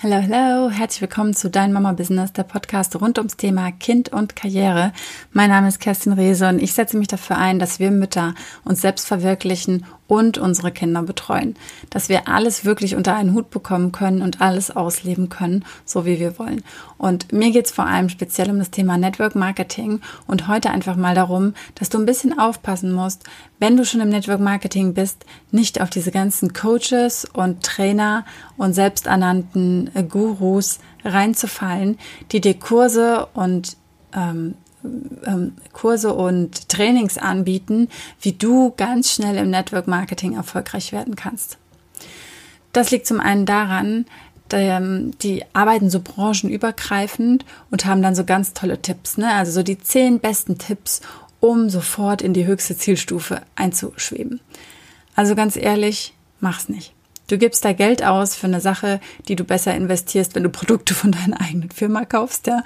Hallo, hallo, herzlich willkommen zu Dein Mama Business, der Podcast rund ums Thema Kind und Karriere. Mein Name ist Kerstin Rehse und ich setze mich dafür ein, dass wir Mütter uns selbst verwirklichen und unsere Kinder betreuen. Dass wir alles wirklich unter einen Hut bekommen können und alles ausleben können, so wie wir wollen. Und mir geht es vor allem speziell um das Thema Network Marketing und heute einfach mal darum, dass du ein bisschen aufpassen musst, wenn du schon im Network Marketing bist, nicht auf diese ganzen Coaches und Trainer und selbsternannten äh, Gurus reinzufallen, die dir Kurse und ähm, Kurse und Trainings anbieten, wie du ganz schnell im Network Marketing erfolgreich werden kannst. Das liegt zum einen daran, die arbeiten so branchenübergreifend und haben dann so ganz tolle Tipps, ne? Also so die zehn besten Tipps, um sofort in die höchste Zielstufe einzuschweben. Also ganz ehrlich, mach's nicht. Du gibst da Geld aus für eine Sache, die du besser investierst, wenn du Produkte von deiner eigenen Firma kaufst, ja.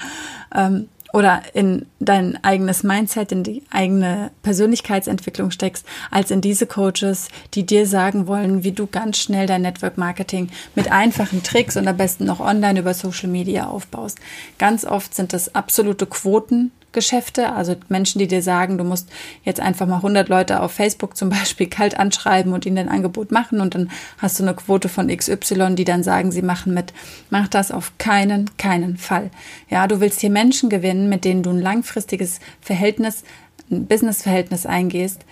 Oder in dein eigenes Mindset, in die eigene Persönlichkeitsentwicklung steckst, als in diese Coaches, die dir sagen wollen, wie du ganz schnell dein Network Marketing mit einfachen Tricks und am besten noch online über Social Media aufbaust. Ganz oft sind das absolute Quoten, Geschäfte, also Menschen, die dir sagen, du musst jetzt einfach mal 100 Leute auf Facebook zum Beispiel kalt anschreiben und ihnen ein Angebot machen und dann hast du eine Quote von XY, die dann sagen, sie machen mit. Mach das auf keinen, keinen Fall. Ja, du willst hier Menschen gewinnen, mit denen du ein langfristiges Verhältnis, ein Businessverhältnis eingehst.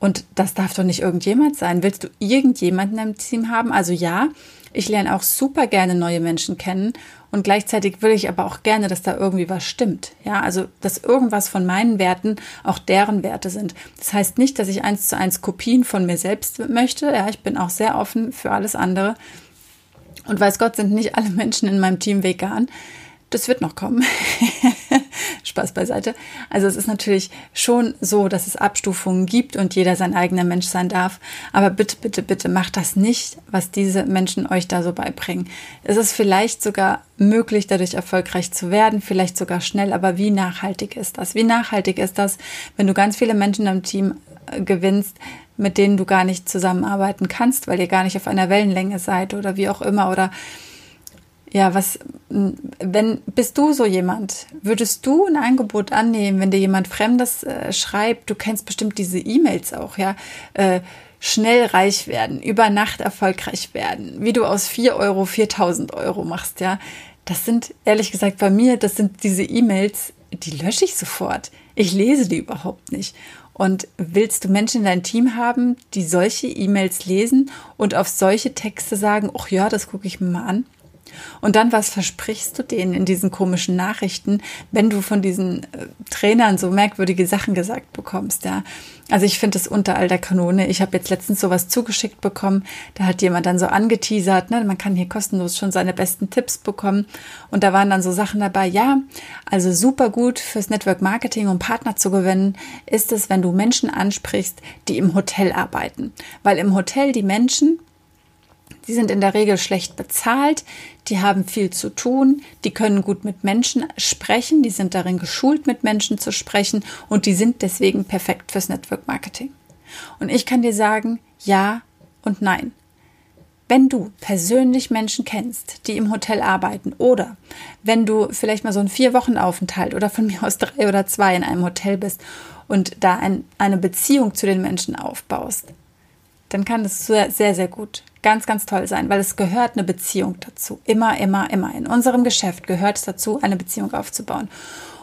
Und das darf doch nicht irgendjemand sein. Willst du irgendjemanden im Team haben? Also ja, ich lerne auch super gerne neue Menschen kennen und gleichzeitig will ich aber auch gerne, dass da irgendwie was stimmt. Ja, also, dass irgendwas von meinen Werten auch deren Werte sind. Das heißt nicht, dass ich eins zu eins Kopien von mir selbst möchte. Ja, ich bin auch sehr offen für alles andere. Und weiß Gott sind nicht alle Menschen in meinem Team vegan. Das wird noch kommen. Spaß beiseite. Also es ist natürlich schon so, dass es Abstufungen gibt und jeder sein eigener Mensch sein darf. Aber bitte, bitte, bitte macht das nicht, was diese Menschen euch da so beibringen. Es ist vielleicht sogar möglich, dadurch erfolgreich zu werden, vielleicht sogar schnell. Aber wie nachhaltig ist das? Wie nachhaltig ist das, wenn du ganz viele Menschen im Team äh, gewinnst, mit denen du gar nicht zusammenarbeiten kannst, weil ihr gar nicht auf einer Wellenlänge seid oder wie auch immer oder ja, was, wenn, bist du so jemand? Würdest du ein Angebot annehmen, wenn dir jemand Fremdes äh, schreibt? Du kennst bestimmt diese E-Mails auch, ja? Äh, schnell reich werden, über Nacht erfolgreich werden, wie du aus 4 Euro 4000 Euro machst, ja? Das sind, ehrlich gesagt, bei mir, das sind diese E-Mails, die lösche ich sofort. Ich lese die überhaupt nicht. Und willst du Menschen in deinem Team haben, die solche E-Mails lesen und auf solche Texte sagen, ach ja, das gucke ich mir mal an? Und dann, was versprichst du denen in diesen komischen Nachrichten, wenn du von diesen äh, Trainern so merkwürdige Sachen gesagt bekommst, ja? Also ich finde es unter all der Kanone. Ich habe jetzt letztens sowas zugeschickt bekommen. Da hat jemand dann so angeteasert, ne, man kann hier kostenlos schon seine besten Tipps bekommen. Und da waren dann so Sachen dabei, ja, also super gut fürs Network Marketing, um Partner zu gewinnen, ist es, wenn du Menschen ansprichst, die im Hotel arbeiten. Weil im Hotel die Menschen die sind in der Regel schlecht bezahlt, die haben viel zu tun, die können gut mit Menschen sprechen, die sind darin geschult, mit Menschen zu sprechen und die sind deswegen perfekt fürs Network Marketing. Und ich kann dir sagen, ja und nein. Wenn du persönlich Menschen kennst, die im Hotel arbeiten oder wenn du vielleicht mal so einen vier Wochen Aufenthalt oder von mir aus drei oder zwei in einem Hotel bist und da ein, eine Beziehung zu den Menschen aufbaust, dann kann das sehr, sehr, sehr gut, ganz, ganz toll sein, weil es gehört eine Beziehung dazu. Immer, immer, immer. In unserem Geschäft gehört es dazu, eine Beziehung aufzubauen.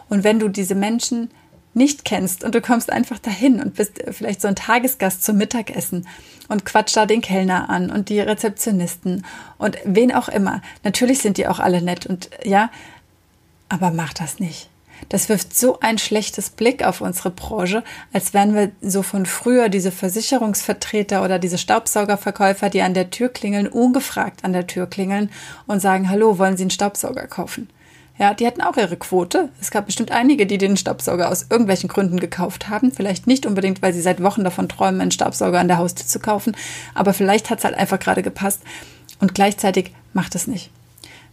Und wenn du diese Menschen nicht kennst und du kommst einfach dahin und bist vielleicht so ein Tagesgast zum Mittagessen und quatscht da den Kellner an und die Rezeptionisten und wen auch immer. Natürlich sind die auch alle nett und ja, aber mach das nicht. Das wirft so ein schlechtes Blick auf unsere Branche, als wären wir so von früher diese Versicherungsvertreter oder diese Staubsaugerverkäufer, die an der Tür klingeln, ungefragt an der Tür klingeln und sagen, hallo, wollen Sie einen Staubsauger kaufen? Ja, die hatten auch ihre Quote. Es gab bestimmt einige, die den Staubsauger aus irgendwelchen Gründen gekauft haben. Vielleicht nicht unbedingt, weil sie seit Wochen davon träumen, einen Staubsauger an der Haustür zu kaufen. Aber vielleicht hat es halt einfach gerade gepasst. Und gleichzeitig macht es nicht.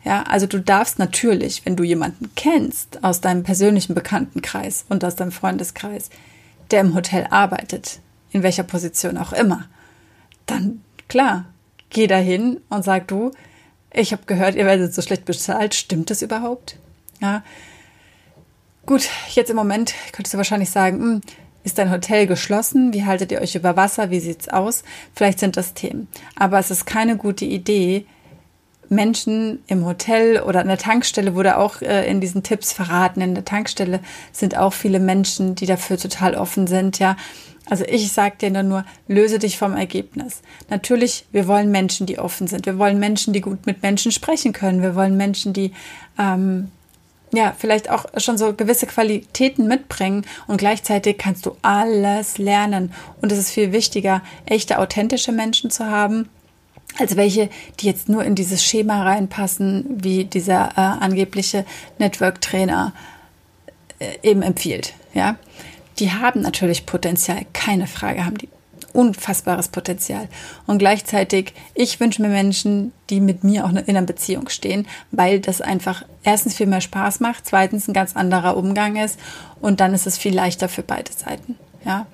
Ja, also du darfst natürlich, wenn du jemanden kennst aus deinem persönlichen Bekanntenkreis und aus deinem Freundeskreis, der im Hotel arbeitet, in welcher Position auch immer, dann klar, geh dahin und sag du, Ich habe gehört, ihr werdet so schlecht bezahlt. Stimmt das überhaupt? Ja. Gut, jetzt im Moment könntest du wahrscheinlich sagen, hm, ist dein Hotel geschlossen? Wie haltet ihr euch über Wasser? Wie sieht's aus? Vielleicht sind das Themen. Aber es ist keine gute Idee, Menschen im Hotel oder an der Tankstelle wurde auch äh, in diesen Tipps verraten. In der Tankstelle sind auch viele Menschen, die dafür total offen sind, ja. Also ich sage dir nur, löse dich vom Ergebnis. Natürlich, wir wollen Menschen, die offen sind. Wir wollen Menschen, die gut mit Menschen sprechen können. Wir wollen Menschen, die ähm, ja vielleicht auch schon so gewisse Qualitäten mitbringen. Und gleichzeitig kannst du alles lernen. Und es ist viel wichtiger, echte, authentische Menschen zu haben als welche, die jetzt nur in dieses Schema reinpassen, wie dieser äh, angebliche Network-Trainer äh, eben empfiehlt. Ja, die haben natürlich Potenzial, keine Frage, haben die unfassbares Potenzial. Und gleichzeitig, ich wünsche mir Menschen, die mit mir auch in einer Beziehung stehen, weil das einfach erstens viel mehr Spaß macht, zweitens ein ganz anderer Umgang ist und dann ist es viel leichter für beide Seiten. Ja.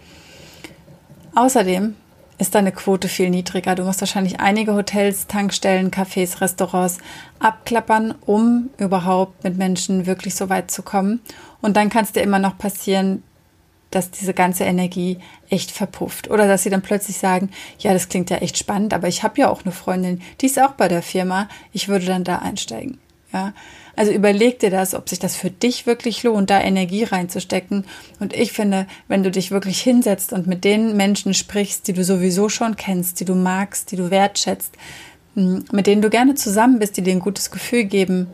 Außerdem ist deine Quote viel niedriger. Du musst wahrscheinlich einige Hotels, Tankstellen, Cafés, Restaurants abklappern, um überhaupt mit Menschen wirklich so weit zu kommen. Und dann kann es dir immer noch passieren, dass diese ganze Energie echt verpufft. Oder dass sie dann plötzlich sagen, ja, das klingt ja echt spannend, aber ich habe ja auch eine Freundin, die ist auch bei der Firma, ich würde dann da einsteigen. Ja, also überleg dir das, ob sich das für dich wirklich lohnt, da Energie reinzustecken. Und ich finde, wenn du dich wirklich hinsetzt und mit den Menschen sprichst, die du sowieso schon kennst, die du magst, die du wertschätzt, hm, mit denen du gerne zusammen bist, die dir ein gutes Gefühl geben,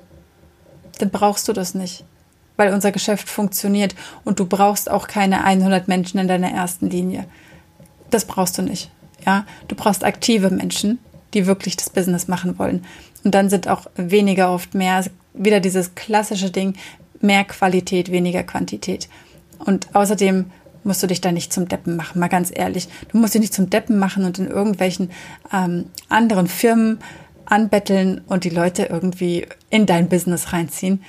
dann brauchst du das nicht. Weil unser Geschäft funktioniert und du brauchst auch keine 100 Menschen in deiner ersten Linie. Das brauchst du nicht. Ja, du brauchst aktive Menschen, die wirklich das Business machen wollen. Und dann sind auch weniger oft mehr, wieder dieses klassische Ding, mehr Qualität, weniger Quantität. Und außerdem musst du dich da nicht zum Deppen machen, mal ganz ehrlich. Du musst dich nicht zum Deppen machen und in irgendwelchen ähm, anderen Firmen anbetteln und die Leute irgendwie in dein Business reinziehen.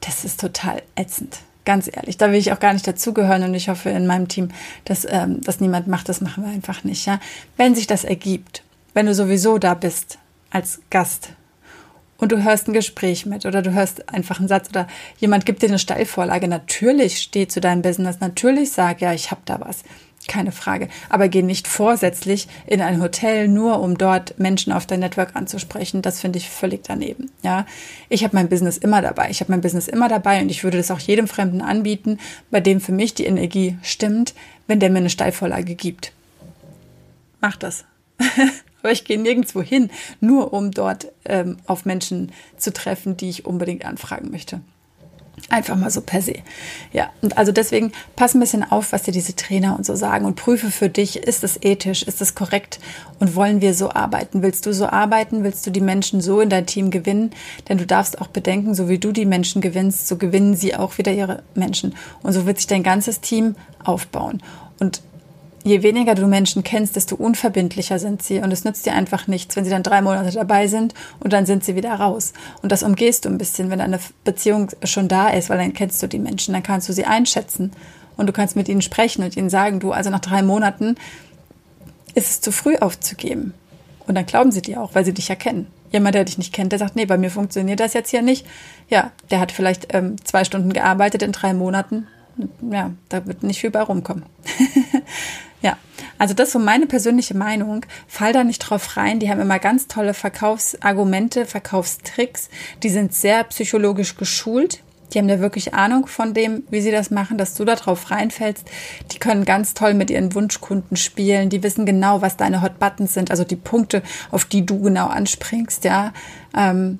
Das ist total ätzend. Ganz ehrlich, da will ich auch gar nicht dazugehören und ich hoffe in meinem Team, dass ähm, das niemand macht. Das machen wir einfach nicht. Ja, wenn sich das ergibt, wenn du sowieso da bist als Gast und du hörst ein Gespräch mit oder du hörst einfach einen Satz oder jemand gibt dir eine Steilvorlage. Natürlich steh zu deinem Business, natürlich sag, ja, ich habe da was. Keine Frage. Aber geh nicht vorsätzlich in ein Hotel, nur um dort Menschen auf dein Network anzusprechen. Das finde ich völlig daneben. Ja, ich habe mein Business immer dabei. Ich habe mein Business immer dabei und ich würde das auch jedem Fremden anbieten, bei dem für mich die Energie stimmt, wenn der mir eine Steilvorlage gibt. Mach das. aber ich gehe nirgendwo hin, nur um dort ähm, auf Menschen zu treffen, die ich unbedingt anfragen möchte. Einfach mal so per se. Ja, und also deswegen pass ein bisschen auf, was dir diese Trainer und so sagen und prüfe für dich, ist das ethisch, ist das korrekt und wollen wir so arbeiten? Willst du so arbeiten? Willst du die Menschen so in dein Team gewinnen? Denn du darfst auch bedenken, so wie du die Menschen gewinnst, so gewinnen sie auch wieder ihre Menschen. Und so wird sich dein ganzes Team aufbauen. Und je weniger du Menschen kennst, desto unverbindlicher sind sie. Und es nützt dir einfach nichts, wenn sie dann drei Monate dabei sind und dann sind sie wieder raus. Und das umgehst du ein bisschen, wenn eine Beziehung schon da ist, weil dann kennst du die Menschen, dann kannst du sie einschätzen und du kannst mit ihnen sprechen und ihnen sagen, du, also nach drei Monaten ist es zu früh aufzugeben. Und dann glauben sie dir auch, weil sie dich ja kennen. Jemand, der dich nicht kennt, der sagt, nee, bei mir funktioniert das jetzt hier nicht. Ja, der hat vielleicht ähm, zwei Stunden gearbeitet in drei Monaten. Ja, da wird nicht viel bei rumkommen. Ja, also das ist so meine persönliche Meinung. Fall da nicht drauf rein. Die haben immer ganz tolle Verkaufsargumente, Verkaufstricks. Die sind sehr psychologisch geschult. Die haben da wirklich Ahnung von dem, wie sie das machen, dass du da drauf reinfällst. Die können ganz toll mit ihren Wunschkunden spielen. Die wissen genau, was deine Hot Buttons sind, also die Punkte, auf die du genau anspringst, ja. Ähm,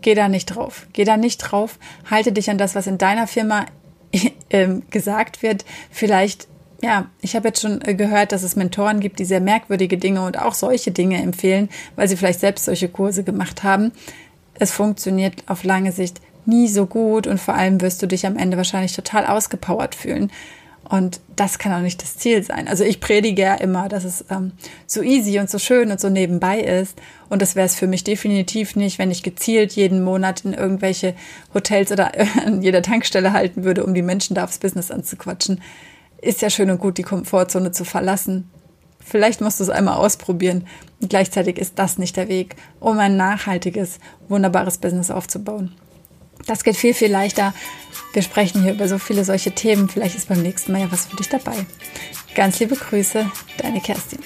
geh da nicht drauf. Geh da nicht drauf. Halte dich an das, was in deiner Firma äh, gesagt wird. Vielleicht ja, ich habe jetzt schon äh, gehört, dass es Mentoren gibt, die sehr merkwürdige Dinge und auch solche Dinge empfehlen, weil sie vielleicht selbst solche Kurse gemacht haben. Es funktioniert auf lange Sicht nie so gut und vor allem wirst du dich am Ende wahrscheinlich total ausgepowert fühlen. Und das kann auch nicht das Ziel sein. Also ich predige ja immer, dass es ähm, so easy und so schön und so nebenbei ist. Und das wäre es für mich definitiv nicht, wenn ich gezielt jeden Monat in irgendwelche Hotels oder an jeder Tankstelle halten würde, um die Menschen da aufs Business anzuquatschen ist ja schön und gut, die Komfortzone zu verlassen. Vielleicht musst du es einmal ausprobieren. Und gleichzeitig ist das nicht der Weg, um ein nachhaltiges, wunderbares Business aufzubauen. Das geht viel, viel leichter. Wir sprechen hier über so viele solche Themen. Vielleicht ist beim nächsten Mal ja was für dich dabei. Ganz liebe Grüße, deine Kerstin.